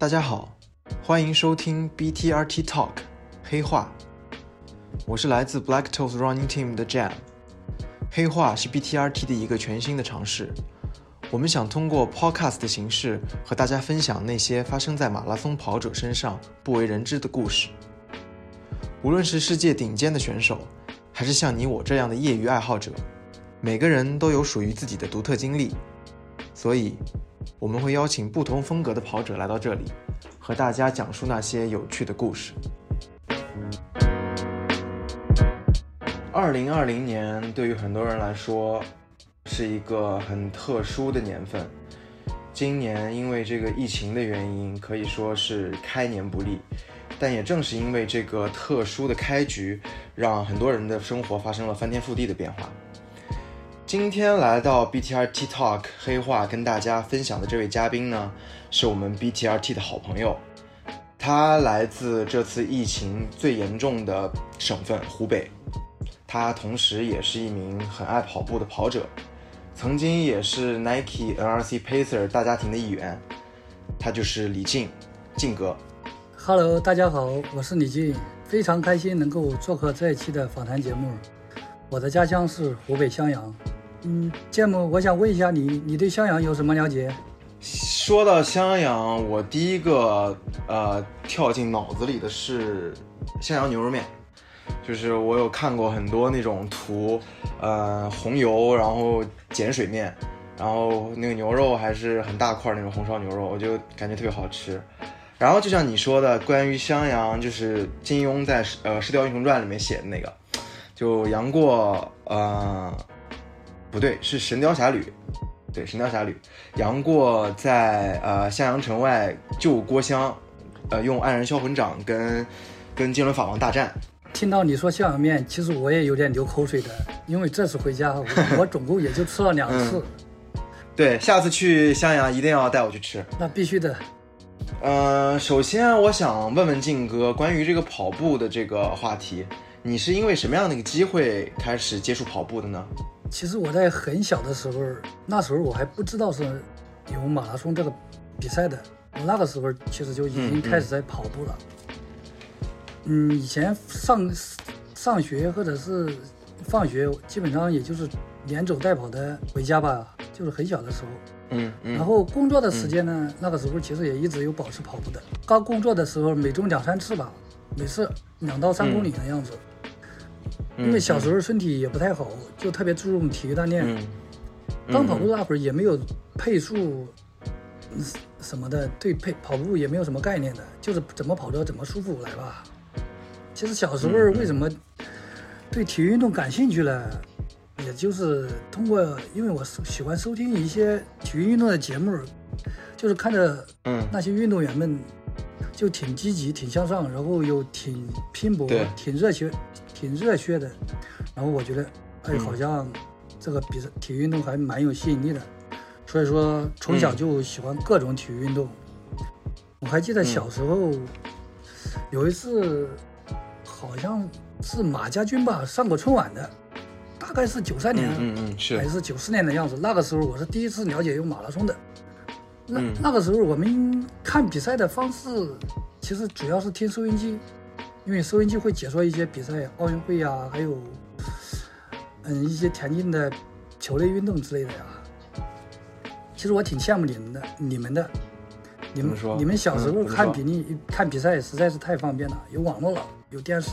大家好，欢迎收听 BTRT Talk 黑话。我是来自 Black Toes Running Team 的 Jam。黑话是 BTRT 的一个全新的尝试。我们想通过 Podcast 的形式和大家分享那些发生在马拉松跑者身上不为人知的故事。无论是世界顶尖的选手，还是像你我这样的业余爱好者，每个人都有属于自己的独特经历。所以，我们会邀请不同风格的跑者来到这里，和大家讲述那些有趣的故事。二零二零年对于很多人来说是一个很特殊的年份。今年因为这个疫情的原因，可以说是开年不利。但也正是因为这个特殊的开局，让很多人的生活发生了翻天覆地的变化。今天来到 BTRT Talk 黑话跟大家分享的这位嘉宾呢，是我们 BTRT 的好朋友，他来自这次疫情最严重的省份湖北。他同时也是一名很爱跑步的跑者，曾经也是 Nike NRC Pacer 大家庭的一员。他就是李静，静哥。Hello，大家好，我是李静，非常开心能够做客这一期的访谈节目。我的家乡是湖北襄阳。嗯，节目我想问一下你，你对襄阳有什么了解？说到襄阳，我第一个呃跳进脑子里的是襄阳牛肉面。就是我有看过很多那种图，呃，红油，然后碱水面，然后那个牛肉还是很大块那种红烧牛肉，我就感觉特别好吃。然后就像你说的，关于襄阳，就是金庸在呃《射雕英雄传》里面写的那个，就杨过，呃，不对，是《神雕侠侣》，对，《神雕侠侣》，杨过在呃襄阳城外救郭襄，呃，用黯然销魂掌跟跟金轮法王大战。听到你说襄阳面，其实我也有点流口水的，因为这次回家，我总共也就吃了两次。对，下次去襄阳一定要带我去吃。那必须的。呃，首先我想问问静哥，关于这个跑步的这个话题，你是因为什么样的一个机会开始接触跑步的呢？其实我在很小的时候，那时候我还不知道是有马拉松这个比赛的，我那个时候其实就已经开始在跑步了。嗯，以前上上学或者是放学，基本上也就是连走带跑的回家吧，就是很小的时候。嗯嗯。然后工作的时间呢，那个时候其实也一直有保持跑步的。刚工作的时候，每周两三次吧，每次两到三公里的样子。因为小时候身体也不太好，就特别注重体育锻炼。嗯。刚跑步那会儿也没有配速什么的，对配跑步也没有什么概念的，就是怎么跑着怎么舒服来吧。其实小时候为什么对体育运动感兴趣了，也就是通过，因为我喜欢收听一些体育运动的节目，就是看着那些运动员们就挺积极、挺向上，然后又挺拼搏、挺热血、挺热血的，然后我觉得，哎，好像这个比赛体育运动还蛮有吸引力的，所以说从小就喜欢各种体育运动。我还记得小时候有一次。好像是马家军吧上过春晚的，大概是九三年，嗯嗯是还是九四年的样子。那个时候我是第一次了解有马拉松的。那那个时候我们看比赛的方式，其实主要是听收音机，因为收音机会解说一些比赛，奥运会呀，还有嗯一些田径的球类运动之类的呀。其实我挺羡慕你们的，你们的，你们说？你们小时候看比例看比赛实在是太方便了，有网络了。有电视，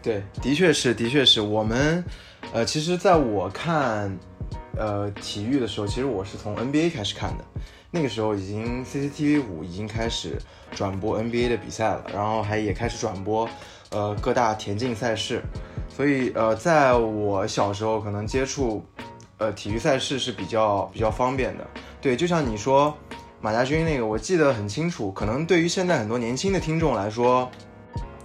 对，的确是，的确是。我们，呃，其实在我看，呃，体育的时候，其实我是从 NBA 开始看的，那个时候已经 CCTV 五已经开始转播 NBA 的比赛了，然后还也开始转播，呃，各大田径赛事，所以，呃，在我小时候可能接触，呃，体育赛事是比较比较方便的，对，就像你说。马家军那个我记得很清楚，可能对于现在很多年轻的听众来说，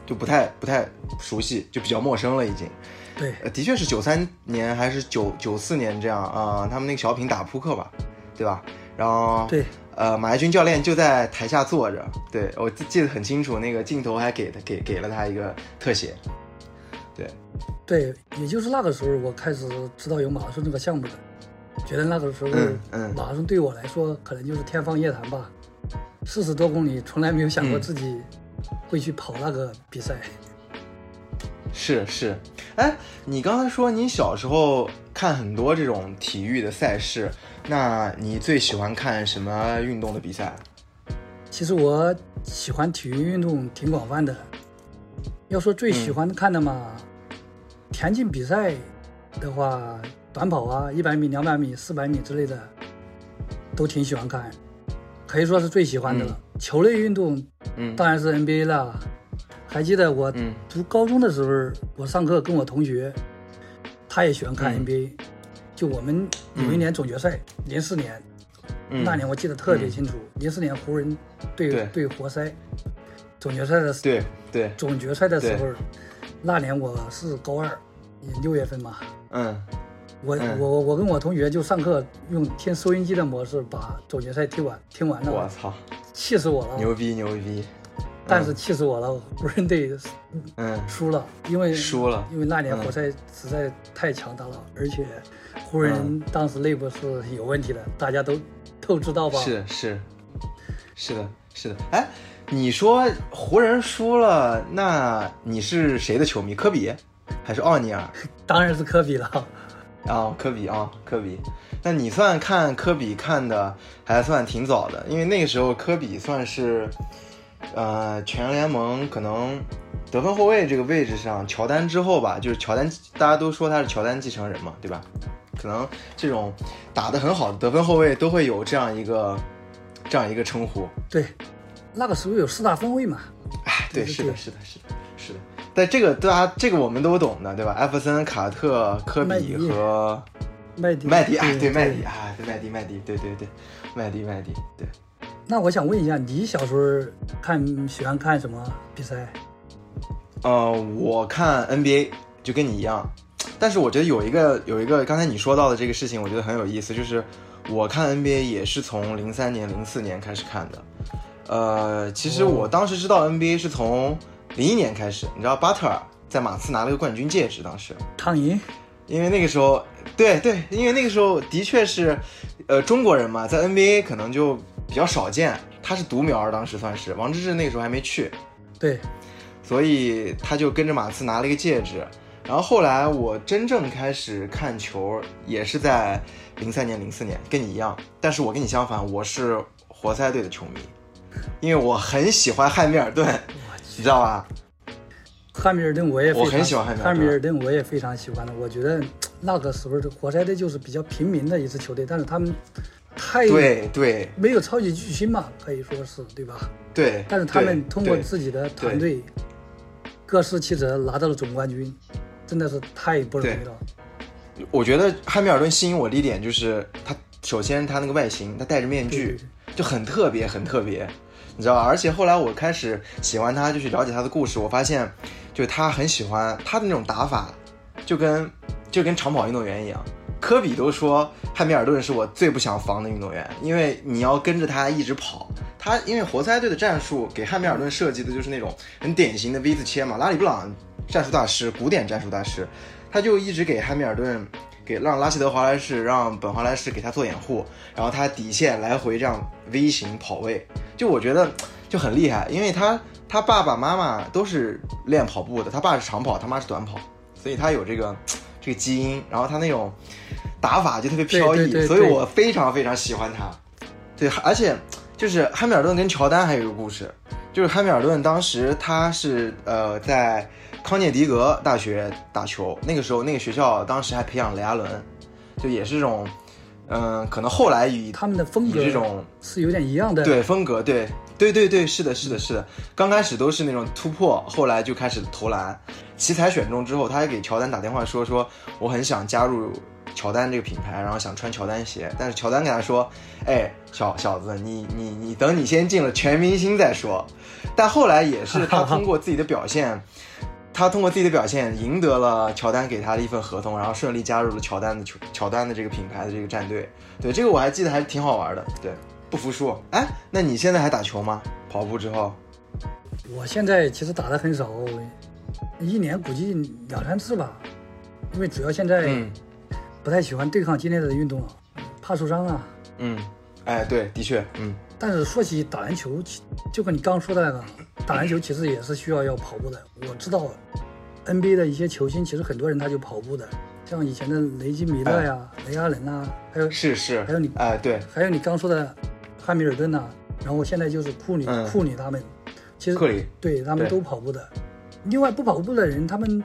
就不太不太熟悉，就比较陌生了已经。对，的确是九三年还是九九四年这样啊，他们那个小品打扑克吧，对吧？然后对，呃，马爱军教练就在台下坐着，对我记得很清楚，那个镜头还给他给给了他一个特写。对，对，也就是那个时候我开始知道有马拉松这个项目的。觉得那个时候，马拉松对我来说可能就是天方夜谭吧。四十多公里，从来没有想过嗯自己会去跑那个比赛。是是，哎，你刚才说你小时候看很多这种体育的赛事，那你最喜欢看什么运动的比赛？其实我喜欢体育运动挺广泛的，要说最喜欢看的嘛，田径比赛的话，短跑啊，一百米、两百米、四百米之类的，都挺喜欢看，可以说是最喜欢的了。球类运动嗯当然是 NBA 了。还记得我嗯。读高中的时候，我上课跟我同学，他也喜欢看嗯。NBA，、就我们有一年总决赛，零四年，嗯，那年我记得特别清楚，零四年湖人对对。对活塞。总决赛的对对，总决赛的时候，那年我是高二，也六月份嘛，嗯。我、嗯。我我跟我同学就上课用听收音机的模式把总决赛听完听完了，我操，气死我了，牛逼牛逼，但是气死我了，湖人队嗯输了，因为输了因为那年嗯活塞实在太强大了，而且湖人当时内部是有问题的，大家都都知道吧？是是是的是的，哎，你说湖人输了，那你是谁的球迷？科比还是奥尼尔？当然是科比了。啊、科比啊、科比，那你算看科比看的还算挺早的，因为那个时候科比算是，呃，全联盟可能得分后卫这个位置上，乔丹之后吧，就是乔丹，大家都说他是乔丹继承人嘛，对吧？可能这种打得很好的得分后卫都会有这样一个这样一个称呼。对，那个时候有四大分位嘛，哎，对，是的，是的，是的，是的。但这个大家这个我们都懂的，对吧？艾弗森、卡特、科比和麦迪。麦迪，啊，对麦迪，啊，对麦迪，麦迪，对对对，麦迪，麦迪，对。那我想问一下，你小时候看喜欢看什么比赛？呃，我看 NBA 就跟你一样，但是我觉得有一个有一个刚才你说到的这个事情，我觉得很有意思，就是我看 NBA 也是从零三年、零四年开始看的。呃，其实我当时知道 NBA 是从零一年开始，你知道巴特尔在马刺拿了个冠军戒指，当时。汤银，因为那个时候，对对，因为那个时候的确是，呃，中国人嘛，在 NBA 可能就比较少见。他是独苗儿，当时算是王治郅那个时候还没去，对，所以他就跟着马刺拿了一个戒指。然后后来我真正开始看球，也是在零三年、零四年，跟你一样。但是我跟你相反，我是活塞队的球迷，因为我很喜欢汉密尔顿，你知道吧？汉密尔顿我也我很喜欢汉密尔顿汉密尔顿我也非常喜欢的。我觉得那个时候的活塞队就是比较平民的一支球队，但是他们太对对没有超级巨星嘛，可以说是对吧？对。但是他们通过自己的团队各司其职拿到了总冠军，真的是太不容易了。我觉得汉密尔顿吸引我的一点就是他，首先他那个外形，他戴着面具就很特别，很特别，你知道吧？而且后来我开始喜欢他，就去了解他的故事，我发现，就是他很喜欢他的那种打法，就跟就跟长跑运动员一样。科比都说汉密尔顿是我最不想防的运动员，因为你要跟着他一直跑。他因为活塞队的战术给汉密尔顿设计的就是那种很典型的 V 字切嘛，拉里布朗战术大师，古典战术大师，他就一直给汉密尔顿，给让拉希德华莱士，让本华莱士给他做掩护，然后他底线来回这样 V 型跑位，就我觉得就很厉害，因为他他爸爸妈妈都是练跑步的，他爸是长跑，他妈是短跑，所以他有这个这个基因，然后他那种打法就特别飘逸，所以我非常非常喜欢他。对，而且就是汉密尔顿跟乔丹还有一个故事，就是汉密尔顿当时他是呃在康涅狄格大学打球，那个时候那个学校当时还培养雷阿伦，就也是这种，嗯、可能后来与他们的风以格这种是有点一样的。对风格，对对对对，是的，是的，是的。刚开始都是那种突破，后来就开始投篮。奇才选中之后，他还给乔丹打电话说说我很想加入乔丹这个品牌，然后想穿乔丹鞋。但是乔丹给他说，哎，小小子，你你你等你先进了全明星再说。但后来也是他通过自己的表现。他通过自己的表现赢得了乔丹给他的一份合同，然后顺利加入了乔丹的球乔丹的这个品牌的这个战队。对，这个我还记得还是挺好玩的。对，不服输。哎，那你现在还打球吗？跑步之后？我现在其实打的很少，一年估计两三次吧，因为主要现在嗯不太喜欢对抗激烈的运动了，怕受伤啊。嗯，哎，对，的确，嗯，但是说起打篮球，其就跟你刚说的那个，打篮球其实也是需要要跑步的。我知道 NBA 的一些球星，其实很多人他就跑步的，像以前的雷吉米勒呀、雷阿伦呐，还有是是，还有你哎对，还有你刚说的汉密尔顿呐、然后现在就是库里、嗯库里他们，其实库里对他们都跑步的。另外不跑步的人，他们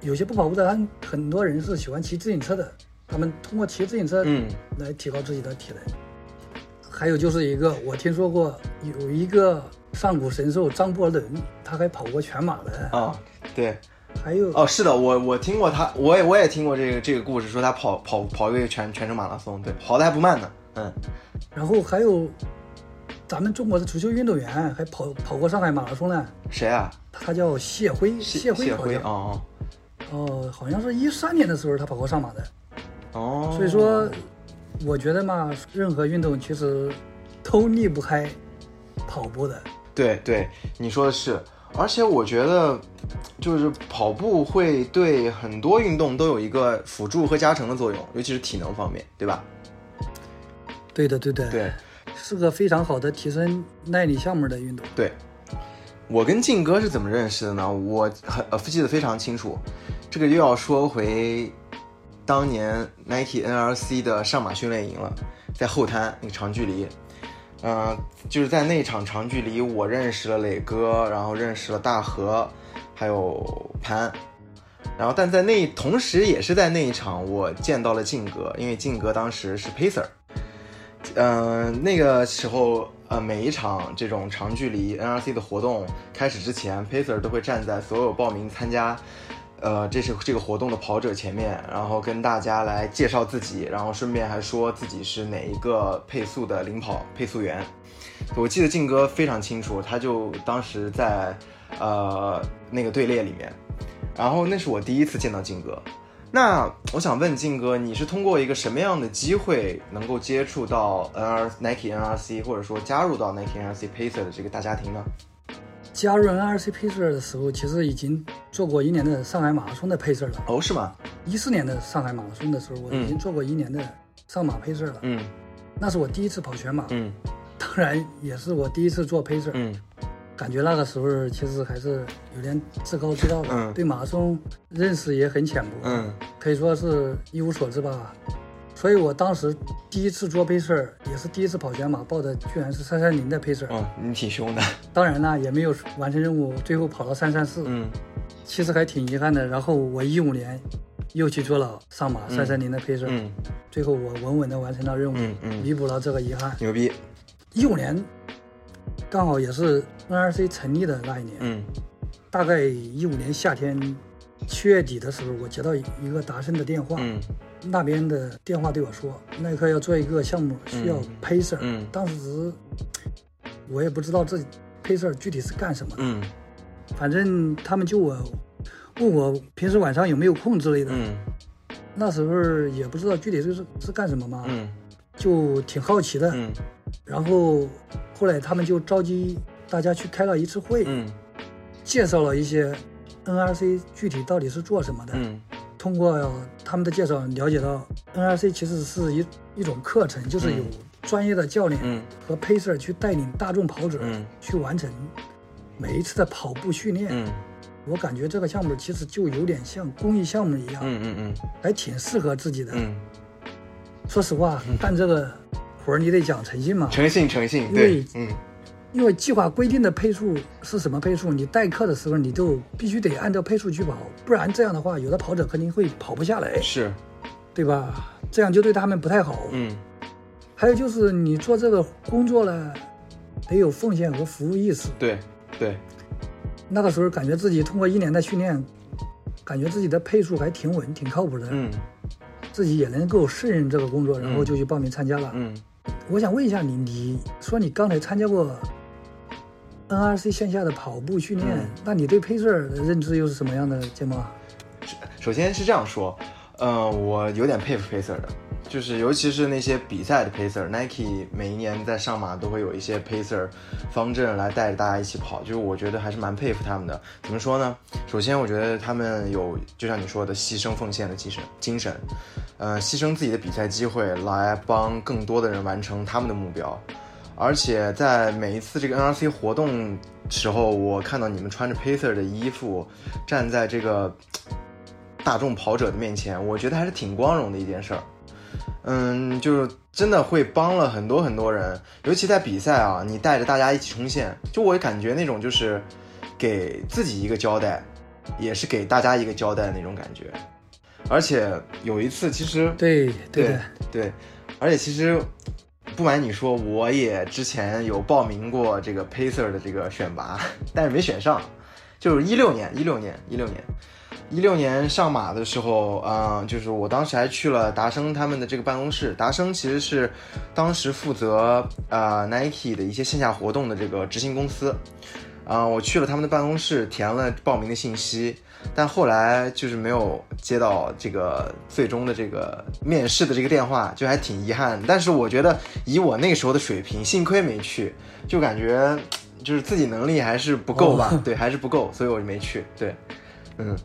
有些不跑步的，他很多人是喜欢骑自行车的，他们通过骑自行车嗯来提高自己的体能。还有就是一个，我听说过有一个上古神兽张伯伦，他还跑过全马的。啊对还有哦是的，我我听过他，我也我也听过这个这个故事，说他跑跑跑一个全全程马拉松，对，跑的还不慢呢，嗯然后还有咱们中国的足球运动员还跑跑过上海马拉松呢，谁啊？他叫谢辉，谢辉好像谢辉哦哦，好像是一三年的时候他跑过上马的。哦，所以说，我觉得嘛，任何运动其实都离不开跑步的。对对，你说的是，而且我觉得，就是跑步会对很多运动都有一个辅助和加成的作用，尤其是体能方面，对吧？对的，对的，对是个非常好的提升耐力项目的运动。对，我跟靖哥是怎么认识的呢？我很呃记得非常清楚，这个又要说回当年 Nike NRC 的上马训练营了，在后滩那个长距离。嗯、就是在那场长距离，我认识了磊哥，然后认识了大河，还有潘，然后但在那同时也是在那一场，我见到了靖哥，因为靖哥当时是 pacer，嗯、那个时候呃每一场这种长距离 NRC 的活动开始之前，pacer 都会站在所有报名参加。呃，这是这个活动的跑者前面，然后跟大家来介绍自己，然后顺便还说自己是哪一个配速的领跑配速员。我记得靖哥非常清楚，他就当时在呃那个队列里面，然后那是我第一次见到靖哥。那我想问靖哥，你是通过一个什么样的机会能够接触到 NR Nike NRC，或者说加入到 Nike NRC Pacer 的这个大家庭呢？加入 NRC Pacer 的时候，其实已经做过一年的上海马拉松的 Pacer 了。哦，是吗？一四年的上海马拉松的时候，我已经做过一年的上马 Pacer 了。嗯那是我第一次跑全马，嗯当然也是我第一次做 Pacer。嗯感觉那个时候其实还是有点自高自大的，嗯对马拉松认识也很浅薄，嗯可以说是一无所知吧。所以我当时第一次做 pacer，也是第一次跑全马，报的居然是三三零的 pacer。哦，你挺凶的。当然呢，也没有完成任务，最后跑到三三四，嗯其实还挺遗憾的。然后我一五年又去做了上马三三零的 pacer，、嗯最后我稳稳的完成了任务，嗯嗯弥补了这个遗憾。牛逼。一五年刚好也是 NRC 成立的那一年，嗯。大概一五年夏天七月底的时候，我接到一个达胜的电话，嗯。那边的电话对我说，耐克要做一个项目，需要嗯。pacer。嗯。当时我也不知道这 pacer 具体是干什么的，嗯。反正他们就我问我平时晚上有没有空之类的。嗯。那时候也不知道具体是是干什么嘛，嗯。就挺好奇的。嗯然后后来他们就召集大家去开了一次会，嗯介绍了一些 NRC 具体到底是做什么的。嗯通过他们的介绍了解到，NRC 其实是一一种课程，就是有专业的教练嗯和 pacer 去带领大众跑者嗯去完成每一次的跑步训练。嗯我感觉这个项目其实就有点像公益项目一样，嗯嗯嗯还挺适合自己的。嗯，说实话，干这个活儿你得讲诚信嘛，诚信诚信，因对为，嗯。因为计划规定的配速是什么配速，你代课的时候你就必须得按照配速去跑，不然这样的话，有的跑者肯定会跑不下来，是，对吧？这样就对他们不太好。嗯。还有就是你做这个工作呢，得有奉献和服务意识。对对，那个时候感觉自己通过一年的训练，感觉自己的配速还挺稳、挺靠谱的，嗯。自己也能够胜任这个工作，然后就去报名参加了。嗯我想问一下你，你说你刚才参加过 NRC 线下的跑步训练，嗯那你对 pacer 的认知又是什么样的，节目啊？首先是这样说，呃，我有点佩服 Pacer 的，就是尤其是那些比赛的 Pacer，Nike 每一年在上马都会有一些 Pacer 方阵来带着大家一起跑，就是我觉得还是蛮佩服他们的。怎么说呢？首先我觉得他们有就像你说的牺牲奉献的精神，精神，呃，牺牲自己的比赛机会来帮更多的人完成他们的目标。而且在每一次这个 NRC 活动时候，我看到你们穿着 Pacer 的衣服，站在这个大众跑者的面前，我觉得还是挺光荣的一件事儿。嗯，就是真的会帮了很多很多人，尤其在比赛啊，你带着大家一起冲线，就我感觉那种就是给自己一个交代，也是给大家一个交代的那种感觉。而且有一次，其实对对的，对，而且其实不瞒你说，我也之前有报名过这个 Pacer 的这个选拔，但是没选上，就是一六年，一六年，一六年。一六年上马的时候，啊、就是我当时还去了达生他们的这个办公室。达生其实是当时负责啊、Nike 的一些线下活动的这个执行公司。啊、我去了他们的办公室，填了报名的信息，但后来就是没有接到这个最终的这个面试的这个电话，就还挺遗憾。但是我觉得以我那个时候的水平，幸亏没去，就感觉就是自己能力还是不够吧，哦对，还是不够，所以我就没去。对，嗯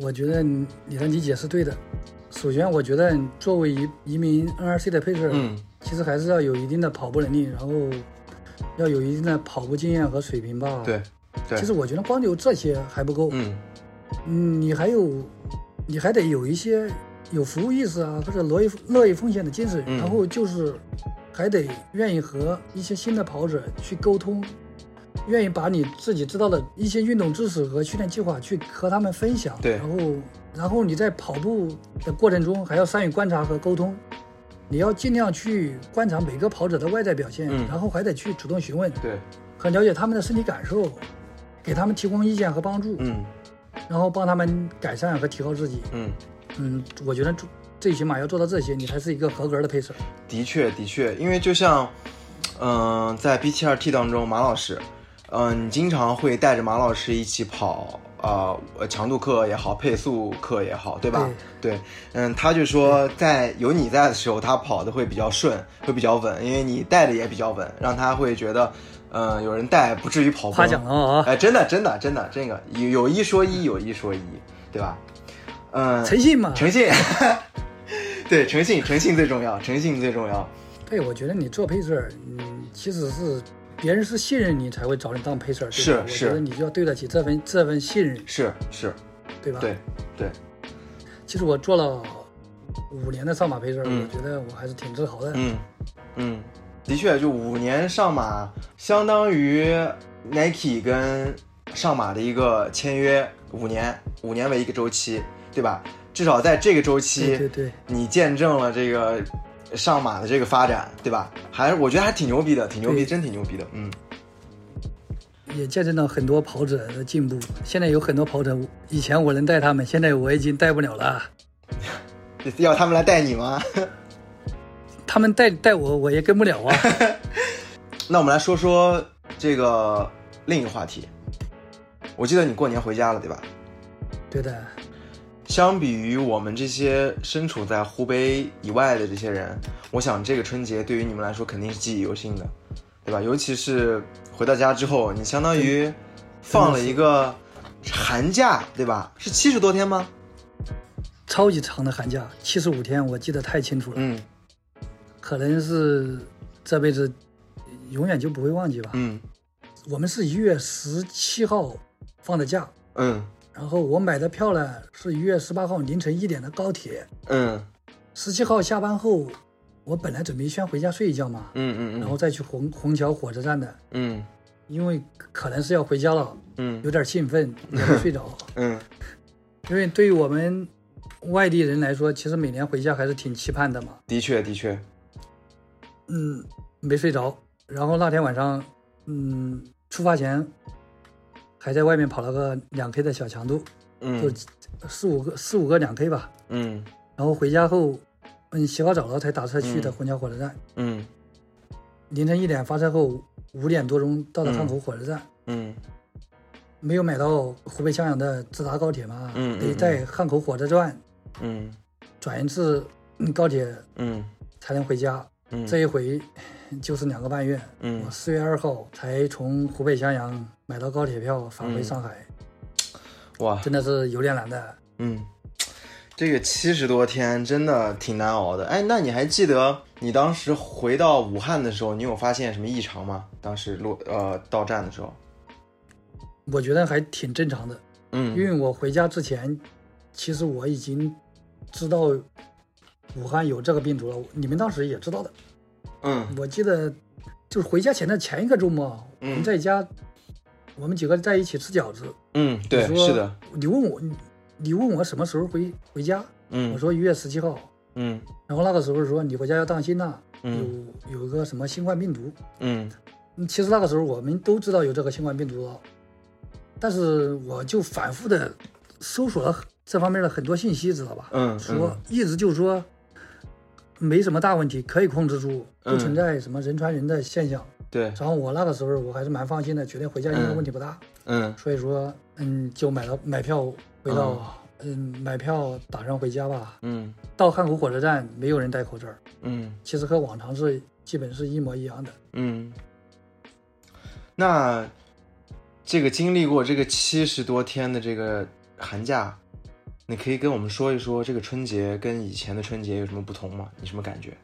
我觉得你你的理解是对的。首先，我觉得作为一一名 NRC 的配置，嗯。其实还是要有一定的跑步能力，然后要有一定的跑步经验和水平吧。，对对。其实我觉得光有这些还不够，嗯。嗯，你还有，你还得有一些有服务意识啊，或者乐意乐意奉献的精神，嗯。然后就是还得愿意和一些新的跑者去沟通，愿意把你自己知道的一些运动知识和训练计划去和他们分享。对然后然后你在跑步的过程中还要善于观察和沟通。你要尽量去观察每个跑者的外在表现，嗯然后还得去主动询问对，和了解他们的身体感受，给他们提供意见和帮助。嗯然后帮他们改善和提高自己。嗯。嗯，我觉得最最起码要做到这些，你才是一个合格的配色。的确，的确，因为就像，嗯、在 BTRT 当中，马老师，嗯、你经常会带着马老师一起跑，呃，呃强度课也好，配速课也好，对吧？对，嗯，他就说在有你在的时候，他跑的会比较顺，会比较稳，因为你带的也比较稳，让他会觉得，嗯、有人带不至于跑崩。夸奖了啊！哎，真的，真的，真的，这个有有一说一，有一说一，对吧？嗯，诚信嘛，诚信，对，诚信，诚信最重要，诚信最重要。对，我觉得你做配色，嗯，其实是别人是信任你才会找你当配色，对吧是我觉得你就要对得起这份这份信任，是是，对吧？。对对，其实我做了五年的上马配色，嗯我觉得我还是挺自豪的。嗯嗯，的确，就五年上马，相当于 Nike 跟上马的一个签约，五年，五年为一个周期，对吧？至少在这个周期，对对对，你见证了这个上马的这个发展，对吧？还是我觉得还挺牛逼的，挺牛逼，真挺牛逼的。嗯，也见证了很多跑者的进步。现在有很多跑者，以前我能带他们，现在我已经带不了了。要他们来带你吗？他们带带我，我也跟不了啊。那我们来说说这个另一个话题。我记得你过年回家了，对吧？对的，相比于我们这些身处在湖北以外的这些人，我想这个春节对于你们来说肯定是记忆犹新的，对吧？尤其是回到家之后，你相当于放了一个寒假，对吧？是七十多天吗？超级长的寒假，七十五天，我记得太清楚了，嗯可能是这辈子永远就不会忘记吧。嗯我们是一月十七号放的假，嗯然后我买的票呢是一月十八号凌晨一点的高铁，嗯十七号下班后，我本来准备先回家睡一觉嘛，嗯嗯然后再去虹虹桥火车站的，嗯因为可能是要回家了，嗯有点兴奋，也没睡着。嗯 因为对于我们外地人来说，其实每年回家还是挺期盼的嘛。的确的确，嗯，没睡着，然后那天晚上，嗯，出发前还在外面跑了个两 K 的小强度，就嗯四五个四五个两 K 吧。嗯。然后回家后，嗯，洗好澡了才打车去的虹桥火车站。嗯。凌晨一点发车后，五点多钟到的汉口火车站，嗯。没有买到湖北襄阳的直达高铁嘛，嗯嗯得在汉口火车站嗯。转一次嗯高铁嗯。才能回家。嗯，这一回就是两个半月，嗯我四月二号才从湖北襄阳买到高铁票返回嗯上海，哇，真的是有点难的。嗯，这个七十多天真的挺难熬的。哎，那你还记得你当时回到武汉的时候，你有发现什么异常吗？当时落呃到站的时候，我觉得还挺正常的，嗯，因为我回家之前，其实我已经知道武汉有这个病毒了，你们当时也知道的。嗯我记得就是回家前的前一个周末，我们在家，我们几个在一起吃饺子。嗯，对，是的，你问我，你你问我什么时候回回家？嗯我说一月十七号。嗯然后那个时候说你回家要当心呐、嗯有有个什么新冠病毒。嗯嗯其实那个时候我们都知道有这个新冠病毒了，但是我就反复的搜索了这方面的很多信息，知道吧？嗯，说一直就说没什么大问题，可以控制住，不嗯存在什么人传人的现象。对，然后我那个时候我还是蛮放心的，觉得回家应该问题不大，嗯。所以说嗯就买了买票回到嗯买票打算回家吧。嗯。到汉口火车站没有人戴口罩，嗯。其实和往常是基本是一模一样的。嗯，那这个经历过这个七十多天的这个寒假，你可以跟我们说一说这个春节跟以前的春节有什么不同吗？你什么感觉？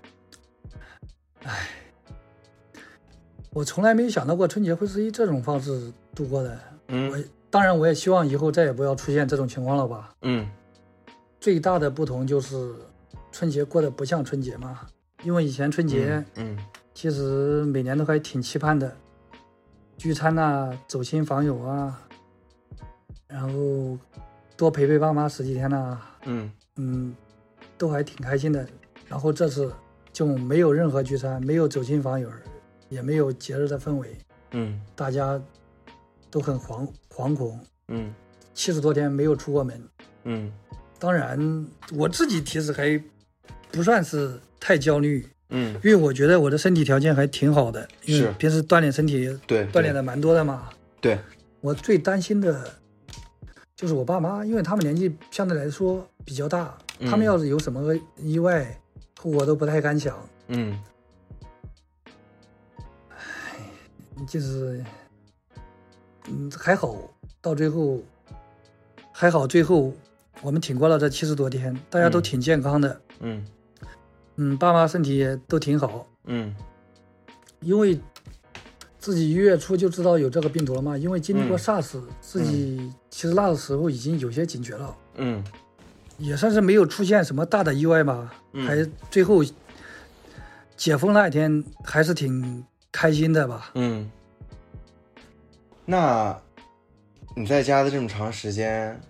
我从来没想到过春节会是以这种方式度过的。我嗯当然我也希望以后再也不要出现这种情况了吧。嗯最大的不同就是春节过得不像春节嘛，因为以前春节嗯其实每年都还挺期盼的，聚餐呐、走亲访友啊，然后多陪陪爸妈十几天呐、嗯。嗯，都还挺开心的。然后这次就没有任何聚餐，没有走亲访友，也没有节日的氛围，嗯。大家都很惶惶恐。嗯。七十多天没有出过门，嗯。当然我自己其实还不算是太焦虑，嗯，因为我觉得我的身体条件还挺好的，因为平时锻炼身体对，锻炼的蛮多的嘛。对，我最担心的就是我爸妈，因为他们年纪相对来说比较大，嗯他们要是有什么意外，我都不太敢想。嗯。就是，嗯，还好，到最后还好，最后我们挺过了这七十多天，大家都嗯挺健康的，嗯。嗯，爸妈身体也都挺好，嗯。因为自己一月初就知道有这个病毒了嘛，因为经历过嗯。SARS，、自己其实那个时候已经有些警觉了，嗯。也算是没有出现什么大的意外吧，嗯。还最后解封那一天还是挺开心的吧。嗯，那你在家的这么长时间，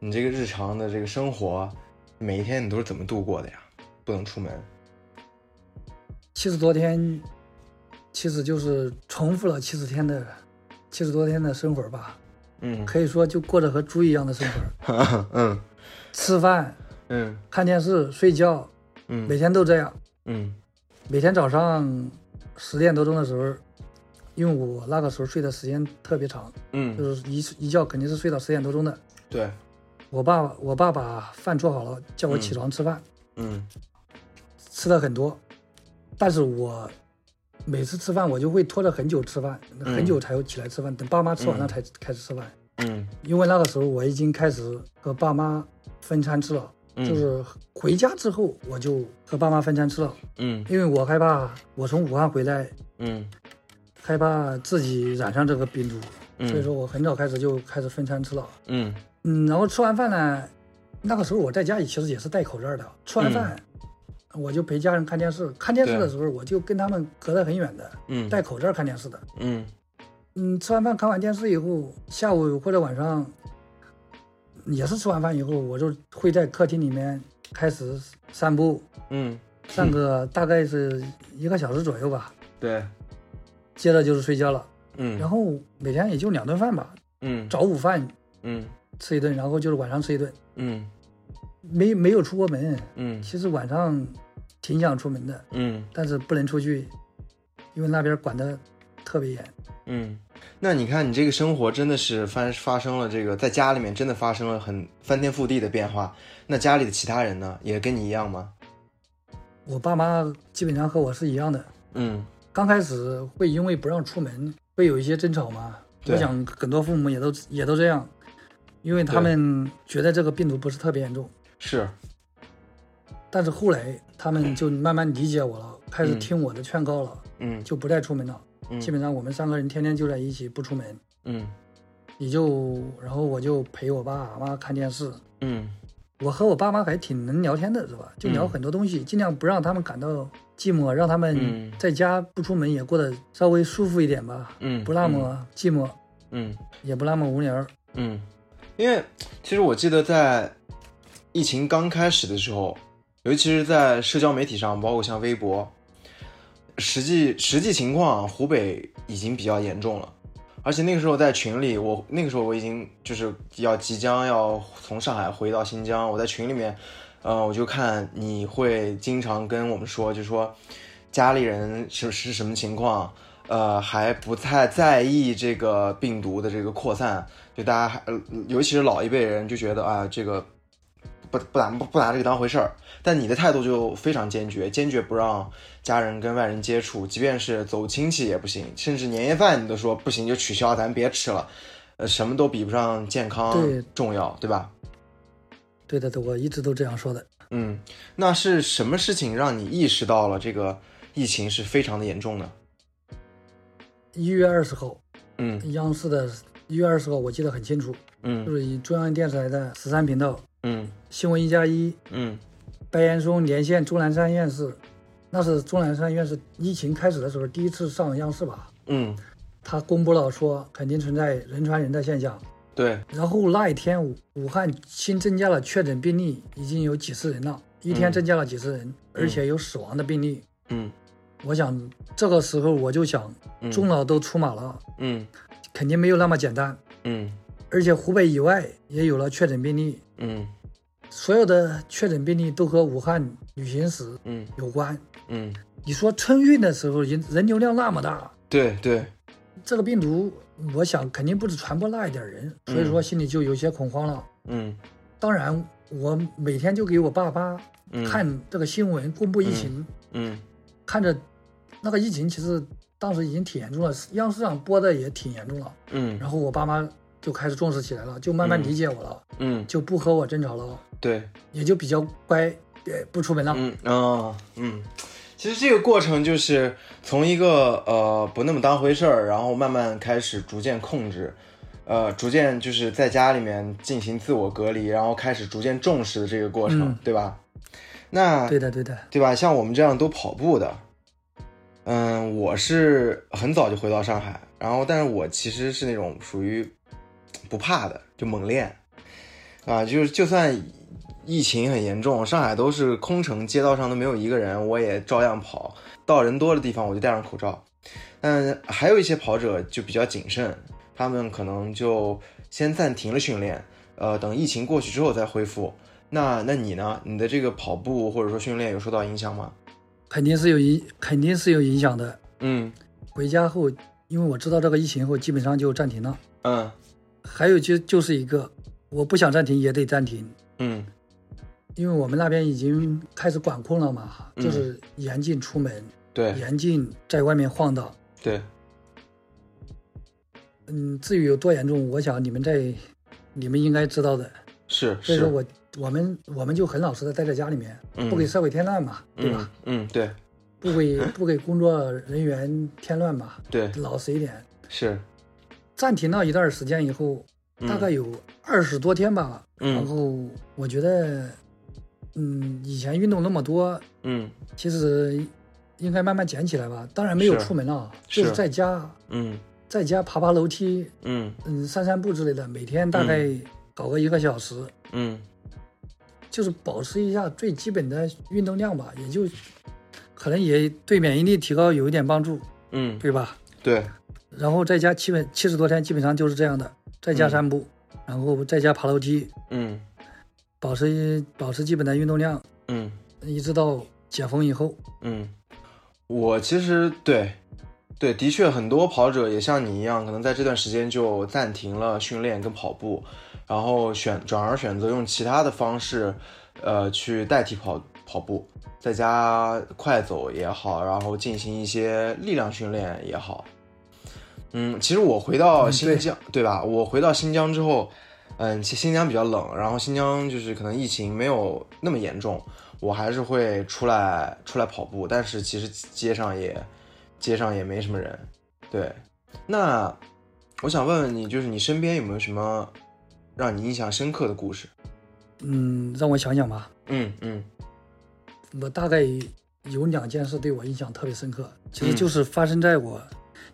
你这个日常的这个生活，每一天你都是怎么度过的呀？不能出门。七十多天，其实就是重复了七十天的七十多天的生活吧，嗯。可以说就过着和猪一样的生活，嗯。吃饭、嗯。看电视、睡觉，每嗯天都这样。嗯。每天早上十点多钟的时候，因为我那个时候睡的时间特别长，就嗯，是一一觉肯定是睡到十点多钟的。对，我爸我爸把饭做好了，叫我起床吃饭，嗯。吃的很多，但是我每次吃饭我就会拖着很久吃饭，嗯很久才会起来吃饭，等爸妈吃完了嗯才开始吃饭。嗯。因为那个时候我已经开始和爸妈分餐吃了，嗯，就是回家之后我就和爸妈分餐吃了，嗯。因为我害怕我从武汉回来，嗯。害怕自己染上这个病毒，嗯，所以说我很早开始就开始分餐吃了。嗯。嗯，然后吃完饭呢，那个时候我在家里其实也是戴口罩的。吃完饭，我就陪家人看电视。看电视的时候，我就跟他们隔得很远的，嗯。戴口罩看电视的。嗯。嗯，吃完饭看完电视以后，下午或者晚上，也是吃完饭以后，我就会在客厅里面开始散步，嗯，散个大概是一个小时左右吧。对，接着就是睡觉了，嗯，然后每天也就两顿饭吧，嗯。早午饭嗯。吃一顿，然后就是晚上吃一顿，嗯没没有出过门。嗯其实晚上挺想出门的，嗯但是不能出去，因为那边管的特别严。嗯，那你看你这个生活真的是发发生了这个在家里面真的发生了很翻天覆地的变化。那家里的其他人呢，也跟你一样吗？我爸妈基本上和我是一样的，嗯刚开始会因为不让出门，会有一些争吵嘛。对我想很多父母也都也都这样，因为他们觉得这个病毒不是特别严重。是，但是后来他们就慢慢理解我了，开始嗯听我的劝告了，嗯。就不再出门了。嗯。基本上我们三个人天天就在一起，不出门，嗯。你就然后我就陪我爸妈看电视。嗯。我和我爸妈还挺能聊天的，是吧？就聊嗯很多东西，尽量不让他们感到寂寞，让他们嗯。在家不出门也过得稍微舒服一点吧，嗯，不那么寂寞，嗯。也不那么无聊。嗯，因为其实我记得在疫情刚开始的时候，尤其是在社交媒体上，包括像微博，实际实际情况，湖北已经比较严重了。而且那个时候在群里，我那个时候我已经就是要即将要从上海回到新疆，我在群里面，呃，我就看你会经常跟我们说，就说家里人是是什么情况，呃，还不太在意这个病毒的这个扩散，就大家还，尤其是老一辈人就觉得啊，这个不不拿不不拿这个当回事儿，但你的态度就非常坚决，坚决不让家人跟外人接触，即便是走亲戚也不行，甚至年夜饭你都说不行就取消，咱别吃了，呃，什么都比不上健康对重要，对吧？对的，对，我一直都这样说的。嗯，那是什么事情让你意识到了这个疫情是非常的严重呢？一月二十号，嗯央视的一月二十号，我记得很清楚，嗯就嗯是以中央电视台的十三频道嗯。新闻一加一，嗯。白岩松连线钟南山院士，那是钟南山院士疫情开始的时候第一次上央视吧？嗯，他公布了说肯定存在人传人的现象，对，然后那一天武武汉新增加了确诊病例，已经有几十人了，一天嗯增加了几十人，而且有死亡的病例。嗯。我想这个时候我就想，嗯。中老都出马了，嗯。肯定没有那么简单。嗯而且湖北以外也有了确诊病例，嗯所有的确诊病例都和武汉旅行史嗯有关。嗯，你说春运的时候人人流量那么大，对对，这个病毒，我想肯定不止传播那一点人，所以说心里就有些恐慌了。嗯当然，我每天就给我爸妈嗯看这个新闻，公布疫情，嗯看着那个疫情其实当时已经挺严重了，央视上播的也挺严重了。嗯然后我爸妈就开始重视起来了，就慢慢理解我了，嗯，就不和我争吵了，对，也就比较乖，也不出门了。嗯啊嗯，其实这个过程就是从一个呃不那么当回事儿，然后慢慢开始逐渐控制，呃，逐渐就是在家里面进行自我隔离，然后开始逐渐重视的这个过程，嗯对吧？那对的，对的，对吧？像我们这样都跑步的，嗯，我是很早就回到上海，然后但是我其实是那种属于不怕的，就猛练啊，就是就算疫情很严重，上海都是空城，街道上都没有一个人，我也照样跑。到人多的地方我就戴上口罩。但还有一些跑者就比较谨慎，他们可能就先暂停了训练，呃，等疫情过去之后再恢复。那那你呢？你的这个跑步或者说训练有受到影响吗？肯定是有影，肯定是有影响的。嗯回家后，因为我知道这个疫情后，基本上就暂停了。嗯还有就就是一个，我不想暂停也得暂停，嗯因为我们那边已经开始管控了嘛，嗯就是严禁出门，对严禁在外面晃荡。对，嗯，至于有多严重，我想你们在，你们应该知道的。是是，所以说我我们我们就很老实的待在家里面，嗯不给社会添乱嘛，对吧？嗯？嗯，对不给不给工作人员添乱嘛，对老实一点。是，暂停了一段时间以后，嗯。大概有二十多天吧，嗯。然后我觉得，嗯，以前运动那么多，嗯。其实应该慢慢捡起来吧。当然没有出门了，是。就是在家嗯。在家爬爬楼梯，嗯。嗯，散散步之类的，每天大概搞个一个小时，嗯。就是保持一下最基本的运动量吧，也就可能也对免疫力提高有一点帮助，嗯，对吧？对，然后在家基本七十多天基本上就是这样的，在家散步，然后在家爬楼梯，嗯保持保持基本的运动量，嗯一直到解封以后。嗯，我其实对。对，的确，很多跑者也像你一样，可能在这段时间就暂停了训练跟跑步，然后选转而选择用其他的方式，呃，去代替跑跑步，在家快走也好，然后进行一些力量训练也好。嗯，其实我回到新疆，对吧？我回到新疆之后，嗯，其新疆比较冷，然后新疆就是可能疫情没有那么严重，我还是会出来出来跑步，但是其实街上也街上也没什么人。对，那我想问问你，就是你身边有没有什么让你印象深刻的故事？嗯，让我想想吧。嗯嗯我大概有两件事对我印象特别深刻，其实就是发生在我、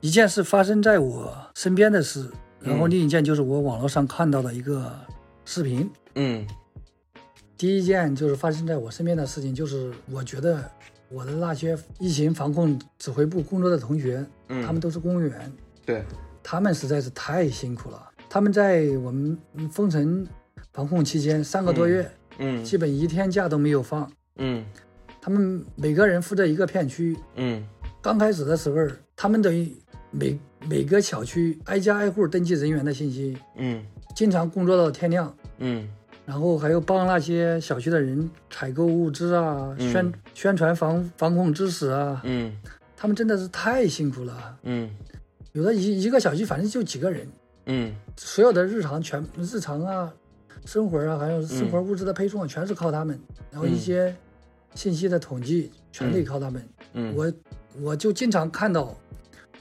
一件事发生在我身边的事，然后嗯。另一件就是我网络上看到的一个视频。嗯。第一件就是发生在我身边的事情，就是我觉得我的那些疫情防控指挥部工作的同学，嗯，他们都是公务员，对，他们实在是太辛苦了。他们在我们封城防控期间三个多月，嗯。基本一天假都没有放。嗯。他们每个人负责一个片区，嗯。刚开始的时候，他们等于每每个小区挨家挨户登记人员的信息，嗯。经常工作到天亮，嗯。然后还有帮那些小区的人采购物资啊，嗯。宣宣传防防控知识啊，嗯。他们真的是太辛苦了。嗯。有的一一个小区反正就几个人，嗯。所有的日常全日常啊、生活啊，还有生活物资的配送啊，全是靠他们，然后一些信息的统计全得靠他们。嗯，我我就经常看到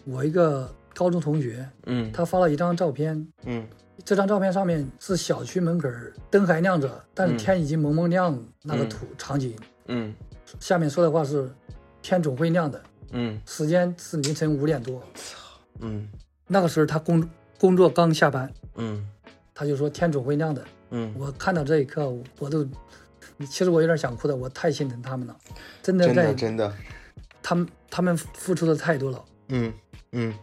我一个高中同学，嗯。他发了一张照片，嗯。这张照片上面是小区门口灯还亮着，但是嗯天已经蒙蒙亮那个嗯。图场景，嗯。下面说的话是天总会亮的，嗯。时间是凌晨五点多，嗯。那个时候他工工作刚下班，嗯。他就说天总会亮的。嗯，我看到这一刻，我都，其实我有点想哭的，我太心疼他们了，真的真在的真的，他们他们付出的太多了。嗯嗯。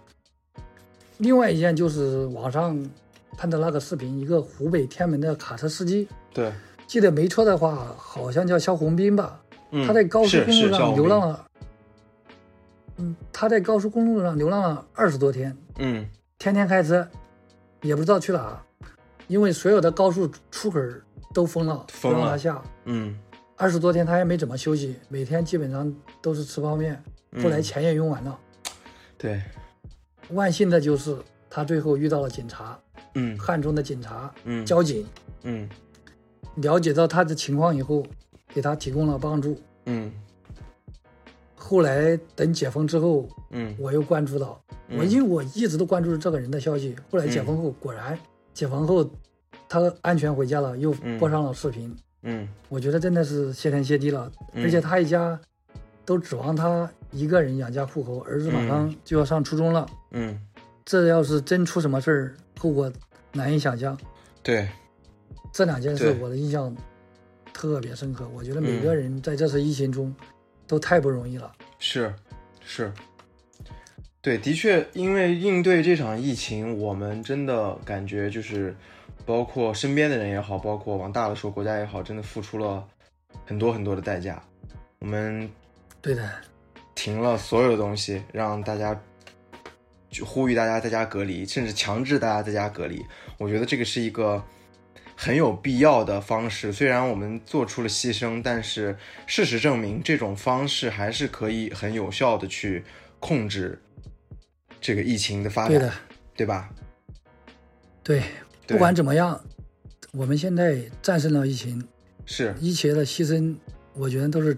另外一件就是网上看的那个视频，一个湖北天门的卡车司机，对，记得没错的话，好像叫肖红斌吧，嗯他在高速公路上流浪了，嗯，他在高速公路上流浪了二十多天，嗯。天天开车，也不知道去哪，因为所有的高速出口都封了，封了。不让他下。嗯。二十多天他也没怎么休息，每天基本上都是吃泡面，嗯。后来钱也用完了。对，万幸的就是他最后遇到了警察，嗯。汉中的警察、嗯。交警，嗯。了解到他的情况以后，给他提供了帮助。嗯。后来等解封之后，嗯。我又关注到，嗯。我因为我一直都关注这个人的消息。后来解封后，果然解封后他安全回家了，又嗯。播上了视频。嗯。我觉得真的是谢天谢地了，嗯。而且他一家都指望他一个人养家糊口，儿子马上就要上初中了，嗯，这要是真出什么事儿，后果难以想象。对，这两件事我的印象特别深刻，我觉得每个人在这次疫情中都太不容易了。是是，对，的确，因为应对这场疫情，我们真的感觉就是，包括身边的人也好，包括往大了说国家也好，真的付出了很多很多的代价。我们对的，停了所有的东西，让大家就呼吁大家在家隔离，甚至强制大家在家隔离。我觉得这个是一个很有必要的方式。虽然我们做出了牺牲，但是事实证明，这种方式还是可以很有效的去控制这个疫情的发展，对的，对吧？对，对不管怎么样，我们现在战胜了疫情，是，一切的牺牲，我觉得都是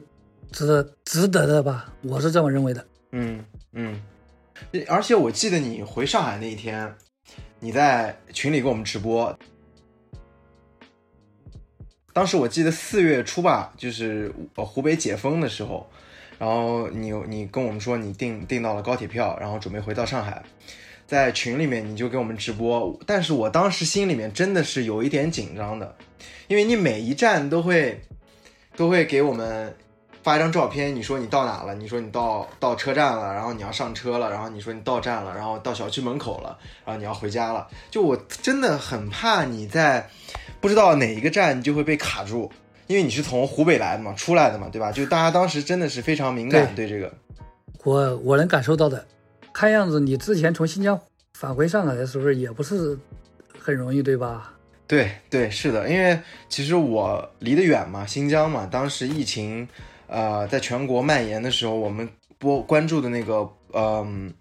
值得值得的吧，我是这么认为的。嗯嗯。而且我记得你回上海那一天，你在群里给我们直播。当时我记得四月初吧，就是湖北解封的时候，然后你你跟我们说你订订到了高铁票，然后准备回到上海，在群里面你就给我们直播，但是我当时心里面真的是有一点紧张的，因为你每一站都会都会给我们发一张照片，你说你到哪了，你说你到到车站了，然后你要上车了，然后你说你到站了，然后到小区门口了，然后你要回家了，就我真的很怕你在不知道哪一个站你就会被卡住，因为你是从湖北来的嘛，出来的嘛，对吧？就大家当时真的是非常敏感对这个，我我能感受到的，看样子你之前从新疆返回上海的时候也不是很容易，对吧？对对，是的，因为其实我离得远嘛，新疆嘛，当时疫情呃在全国蔓延的时候，我们播关注的那个嗯、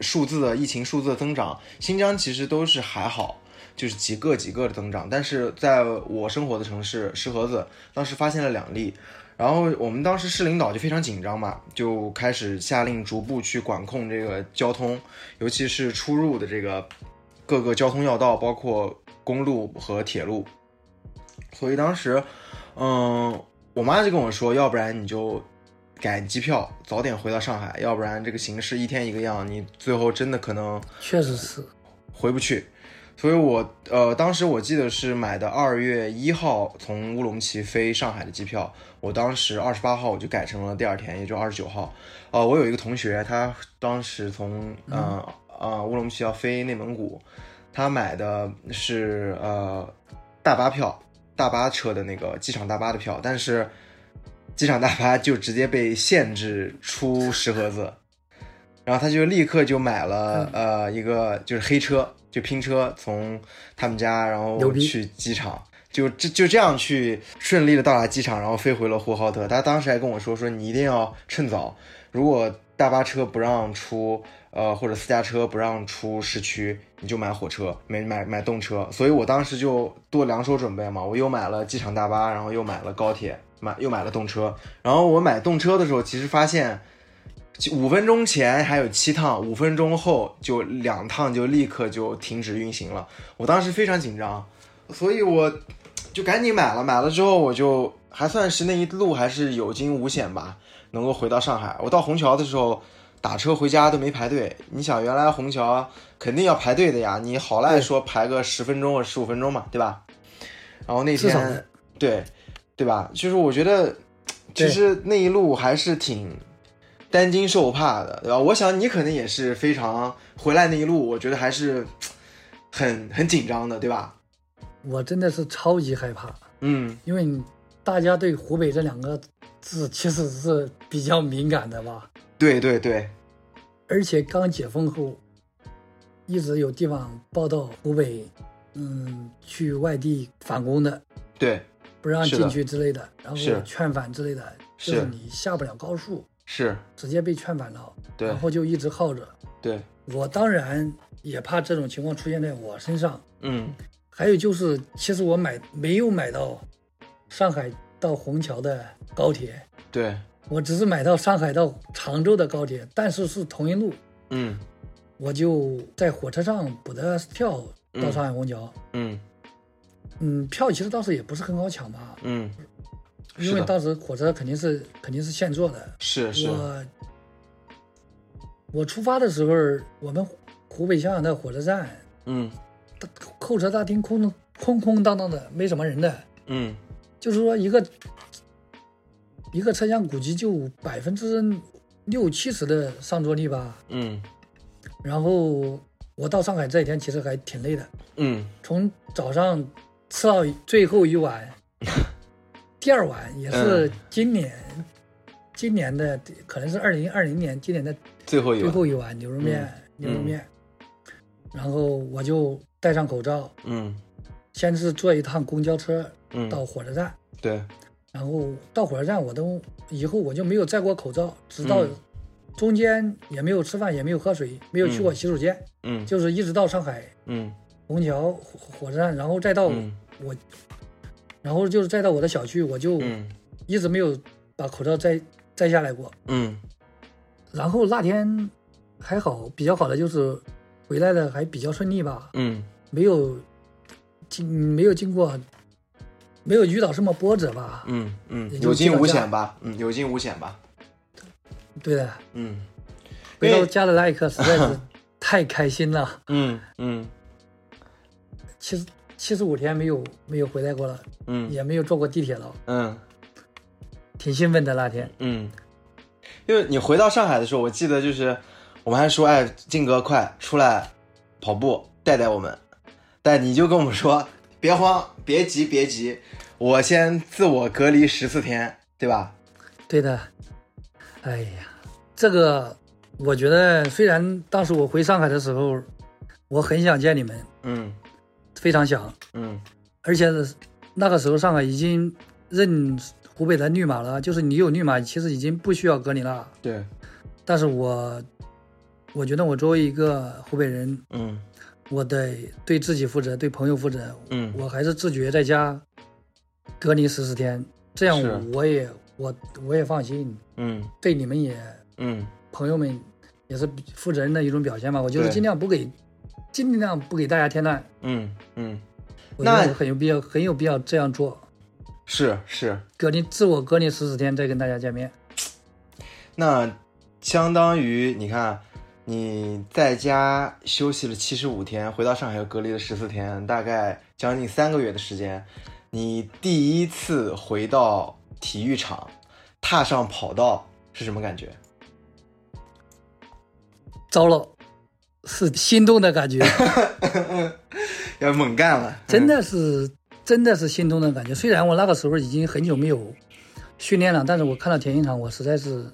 数字的疫情数字的增长，新疆其实都是还好，就是几个几个的增长。但是在我生活的城市石河子，当时发现了两例，然后我们当时市领导就非常紧张嘛，就开始下令逐步去管控这个交通，尤其是出入的这个各个交通要道，包括公路和铁路。所以当时，嗯，我妈就跟我说，要不然你就改机票，早点回到上海，要不然这个形势一天一个样，你最后真的可能确实是回不去。所以我呃，当时我记得是买的二月一号从乌鲁木齐飞上海的机票，我当时二十八号我就改成了第二天，也就二十九号。呃，我有一个同学，他当时从呃呃乌鲁木齐要飞内蒙古，他买的是呃大巴票。大巴车的那个机场大巴的票，但是机场大巴就直接被限制出石河子，然后他就立刻就买了呃一个就是黑车，就拼车从他们家然后去机场，就这就这样去顺利的到达机场，然后飞回了呼和浩特。他当时还跟我说说你一定要趁早，如果大巴车不让出。呃，或者私家车不让出市区，你就买火车，买买买动车。所以我当时就多两手准备嘛，我又买了机场大巴，然后又买了高铁，买又买了动车。然后我买动车的时候，其实发现五分钟前还有七趟，五分钟后就两趟就立刻就停止运行了。我当时非常紧张，所以我就赶紧买了。买了之后，我就还算是那一路还是有惊无险吧，能够回到上海。我到虹桥的时候。打车回家都没排队，你想原来虹桥肯定要排队的呀，你好赖说排个十分钟或十五分钟嘛，对吧？然后那天对对吧？就是我觉得其实那一路还是挺担惊受怕的，对吧？我想你可能也是非常回来那一路，我觉得还是很很紧张的，对吧？我真的是超级害怕，嗯，因为大家对湖北这两个字其实是比较敏感的吧。对对对，而且刚解封后，一直有地方报道湖北，嗯，去外地返工的，对，不让进去之类的，然后劝返之类的，就是你下不了高速，是直接被劝返了，对，然后就一直耗着。对，我当然也怕这种情况出现在我身上。嗯，还有就是，其实我买没有买到上海到虹桥的高铁。对。我只是买到上海到常州的高铁，但是是同一路。嗯，我就在火车上补的票到上海虹桥。嗯，嗯，票其实当时也不是很好抢吧。嗯，因为当时火车肯定是肯定是现坐的。是是。我我出发的时候，我们湖北襄阳的火车站，嗯，候车大厅空空空荡荡的，没什么人的。嗯，就是说一个。一个车厢估计就百分之六七十的上座率吧。嗯。然后我到上海这一天其实还挺累的。嗯。从早上吃到最后一碗，第二碗也是今年今年的，可能是二零二零年今年的最后一最后一碗牛肉面牛肉面。然后我就戴上口罩。嗯。先是坐一趟公交车到火车站。对。然后到火车站，我都以后我就没有摘过口罩，直到中间也没有吃饭，也没有喝水，没有去过洗手间，嗯，就是一直到上海，嗯，虹桥火火车站，然后再到我，然后就是再到我的小区，我就一直没有把口罩摘摘下来过，嗯，然后那天还好，比较好的就是回来的还比较顺利吧，嗯，没有经没有经过。没有遇到什么波折吧？嗯嗯，有惊无险吧？嗯，有惊无险吧？对的，嗯。回到家的那一刻实在是太开心了。嗯嗯。七十七十五天没有没有回来过了，嗯，也没有坐过地铁了，嗯，挺兴奋的那天。嗯，因为你回到上海的时候，我记得就是我们还说，哎，静哥快出来跑步带带我们，但你就跟我们说。别慌，别急，别急，我先自我隔离十四天，对吧？对的。哎呀，这个我觉得，虽然当时我回上海的时候，我很想见你们，嗯，非常想，嗯，而且那个时候上海已经认湖北的绿码了，就是你有绿码，其实已经不需要隔离了。对。但是我，我觉得我作为一个湖北人，嗯，我得对自己负责，对朋友负责。嗯我还是自觉在家隔离十四天，这样我我也我我也放心，嗯对你们也嗯朋友们也是负责任的一种表现吧。我就是尽量不给尽量不给大家添乱，嗯嗯，我觉那得很有必要很有必要这样做。是是，隔离自我隔离十四天再跟大家见面，那相当于你看你在家休息了七十五天，回到上海又隔离了十四天，大概将近三个月的时间，你第一次回到体育场，踏上跑道是什么感觉？糟了，是心动的感觉，要猛干了，真的是真的是心动的感觉。虽然我那个时候已经很久没有训练了，但是我看到田径场，我实在是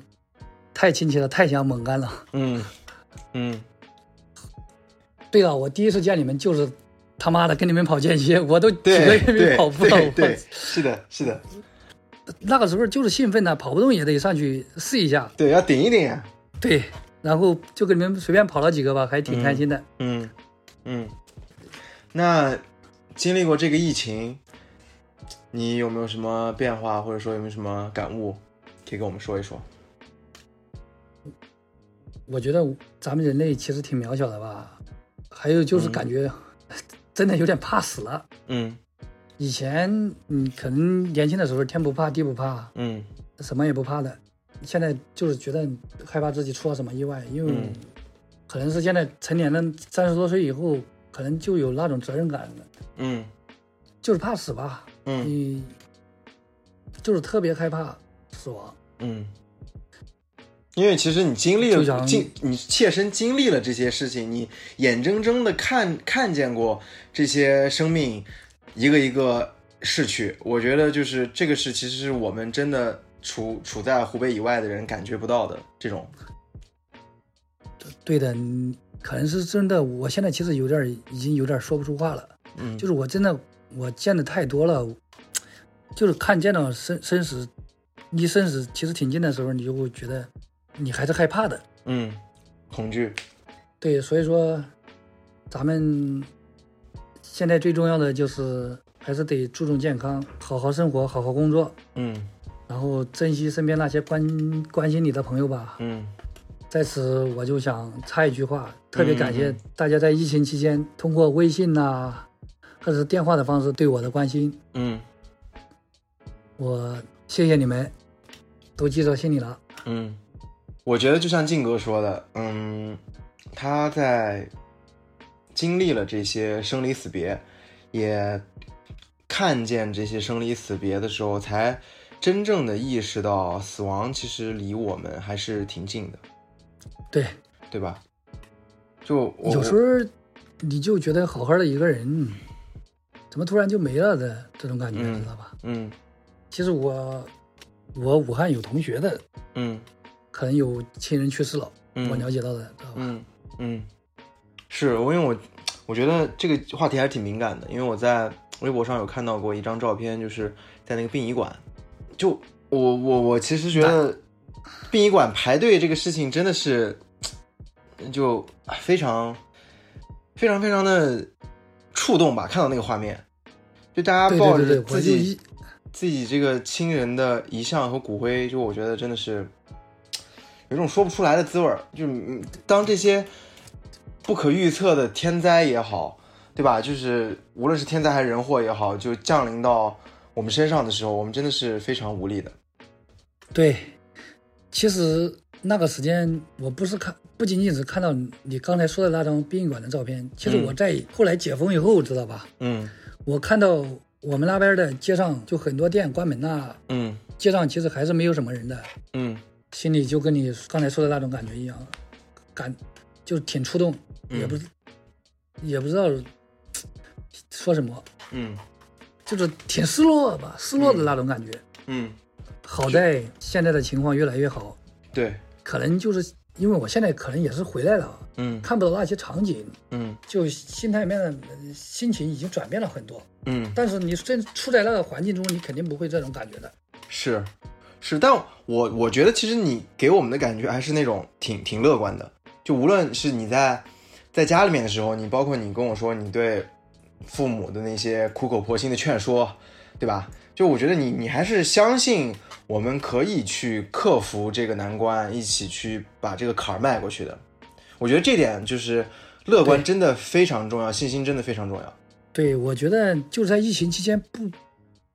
太亲切了，太想猛干了。嗯嗯对了，我第一次见你们就是他妈的跟你们跑间歇，我都几对个月没跑步了。对是的，是的，那个时候就是兴奋呐、跑不动也得上去试一下。对，要顶一顶啊。对，然后就跟你们随便跑了几个吧，还挺开心的。嗯嗯，那经历过这个疫情，你有没有什么变化，或者说有没有什么感悟，可以跟我们说一说？我觉得咱们人类其实挺渺小的吧。还有就是感觉 真的有点怕死了。嗯以前嗯，可能年轻的时候天不怕地不怕，嗯什么也不怕的。现在就是觉得害怕自己出了什么意外，因为嗯可能是现在成年了三十多岁以后，可能就有那种责任感了，嗯就是怕死吧。嗯你就是特别害怕死亡。嗯，因为其实你经历了经，你切身经历了这些事情，你眼睁睁的看看见过这些生命一个一个逝去。我觉得就是这个是其实是我们真的处处在湖北以外的人感觉不到的这种。对的，嗯可能是真的。我现在其实有点已经有点说不出话了，嗯，就是我真的我见的太多了，就是看见到生生死离生死其实挺近的时候，你就会觉得你还是害怕的。嗯，恐惧。对，所以说咱们现在最重要的就是还是得注重健康，好好生活，好好工作，嗯然后珍惜身边那些关关心你的朋友吧。嗯在此，我就想插一句话，特别感谢嗯大家在疫情期间通过微信呐、或者是电话的方式对我的关心，嗯我谢谢你们，都记在心里了。嗯，我觉得就像静哥说的，嗯，他在经历了这些生离死别，也看见这些生离死别的时候，才真正的意识到死亡其实离我们还是挺近的，对，对吧？就我有时候你就觉得好好的一个人，怎么突然就没了的这种感觉，嗯知道吧？嗯其实我我武汉有同学的，嗯可能有亲人去世了，嗯，我了解到的，知道吧？嗯嗯，是我因为我我觉得这个话题还是挺敏感的，因为我在微博上有看到过一张照片，就是在那个殡仪馆，就我我我其实觉得殡仪馆排队这个事情真的是就非常非常非常的触动吧，看到那个画面，就大家抱着自己自己这个亲人的遗像和骨灰，就我觉得真的是有种说不出来的滋味儿。就嗯当这些不可预测的天灾也好，对吧？就是无论是天灾还是人祸也好，就降临到我们身上的时候，我们真的是非常无力的。对，其实那个时间我不是看，不仅仅是看到你刚才说的那张殡仪馆的照片，其实嗯我在后来解封以后，知道吧？嗯我看到我们那边的街上就很多店关门呐、嗯街上其实还是没有什么人的，嗯心里就跟你刚才说的那种感觉一样，感就挺触动，嗯。也不是也不知道说什么，嗯。就是挺失落吧，失落的那种感觉。嗯，好在现在的情况越来越好，对，可能就是因为我现在可能也是回来了，嗯。看不到那些场景，嗯。就心态面的呃心情已经转变了很多。嗯，但是你真处在那个环境中，你肯定不会这种感觉的。是是，但我我觉得其实你给我们的感觉还是那种挺挺乐观的，就无论是你在在家里面的时候，你包括你跟我说你对父母的那些苦口婆心的劝说，对吧？就我觉得你你还是相信我们可以去克服这个难关，一起去把这个坎儿迈过去的。我觉得这点就是乐观真的非常重要，信心真的非常重要。对，我觉得就是在疫情期间，不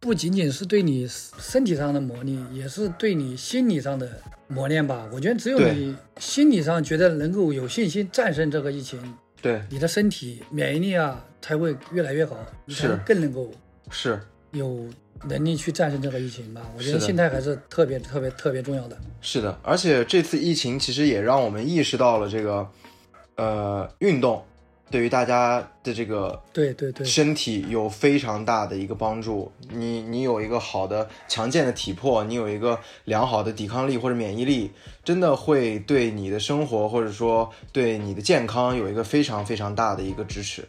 不仅仅是对你身体上的磨砺，也是对你心理上的磨练吧。我觉得只有你心理上觉得能够有信心战胜这个疫情，对，你的身体免疫力啊才会越来越好，你才是能更能够是。有能力去战胜这个疫情吧。我觉得心态还是特别特别特别重要的。是的，而且这次疫情其实也让我们意识到了这个，呃，运动对于大家的这个对对对，身体有非常大的一个帮助。你你有一个好的强健的体魄，你有一个良好的抵抗力或者免疫力，真的会对你的生活或者说对你的健康有一个非常非常大的一个支持。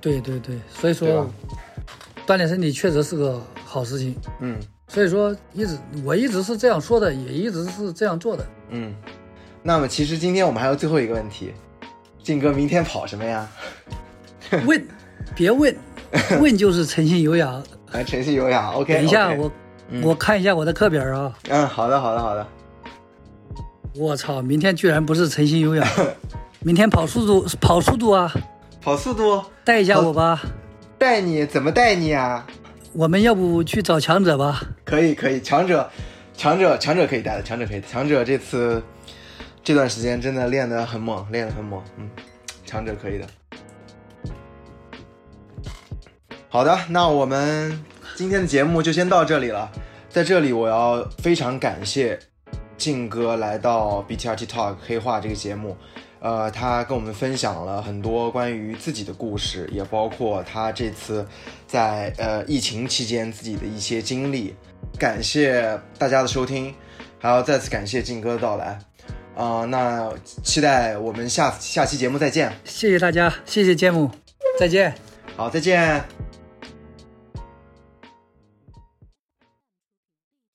对对对，所以说锻炼身体确实是个好事情。嗯所以说，一直我一直是这样说的，也一直是这样做的。嗯。那么其实今天我们还有最后一个问题，靖哥明天跑什么呀？问，别问，问就是诚信有氧。来，诚信有氧，OK。等一下我嗯我看一下我的课表啊。嗯，好的，好的，好的。我操，明天居然不是诚信有氧，明天跑速度跑速度啊，跑速度，带一下我吧。带你怎么带你啊？我们要不去找强者吧？可以，可以，强者，强者，强者可以带的，强者可以的，强者这次这段时间真的练得很猛，练得很猛，嗯，强者可以的。好的，那我们今天的节目就先到这里了。在这里，我要非常感谢靖哥来到 BTRT Talk 黑化这个节目。呃，他跟我们分享了很多关于自己的故事，也包括他这次在呃疫情期间自己的一些经历。感谢大家的收听，还要再次感谢靖哥的到来。啊、那期待我们下下期节目再见。谢谢大家，谢谢节目，再见。好，再见。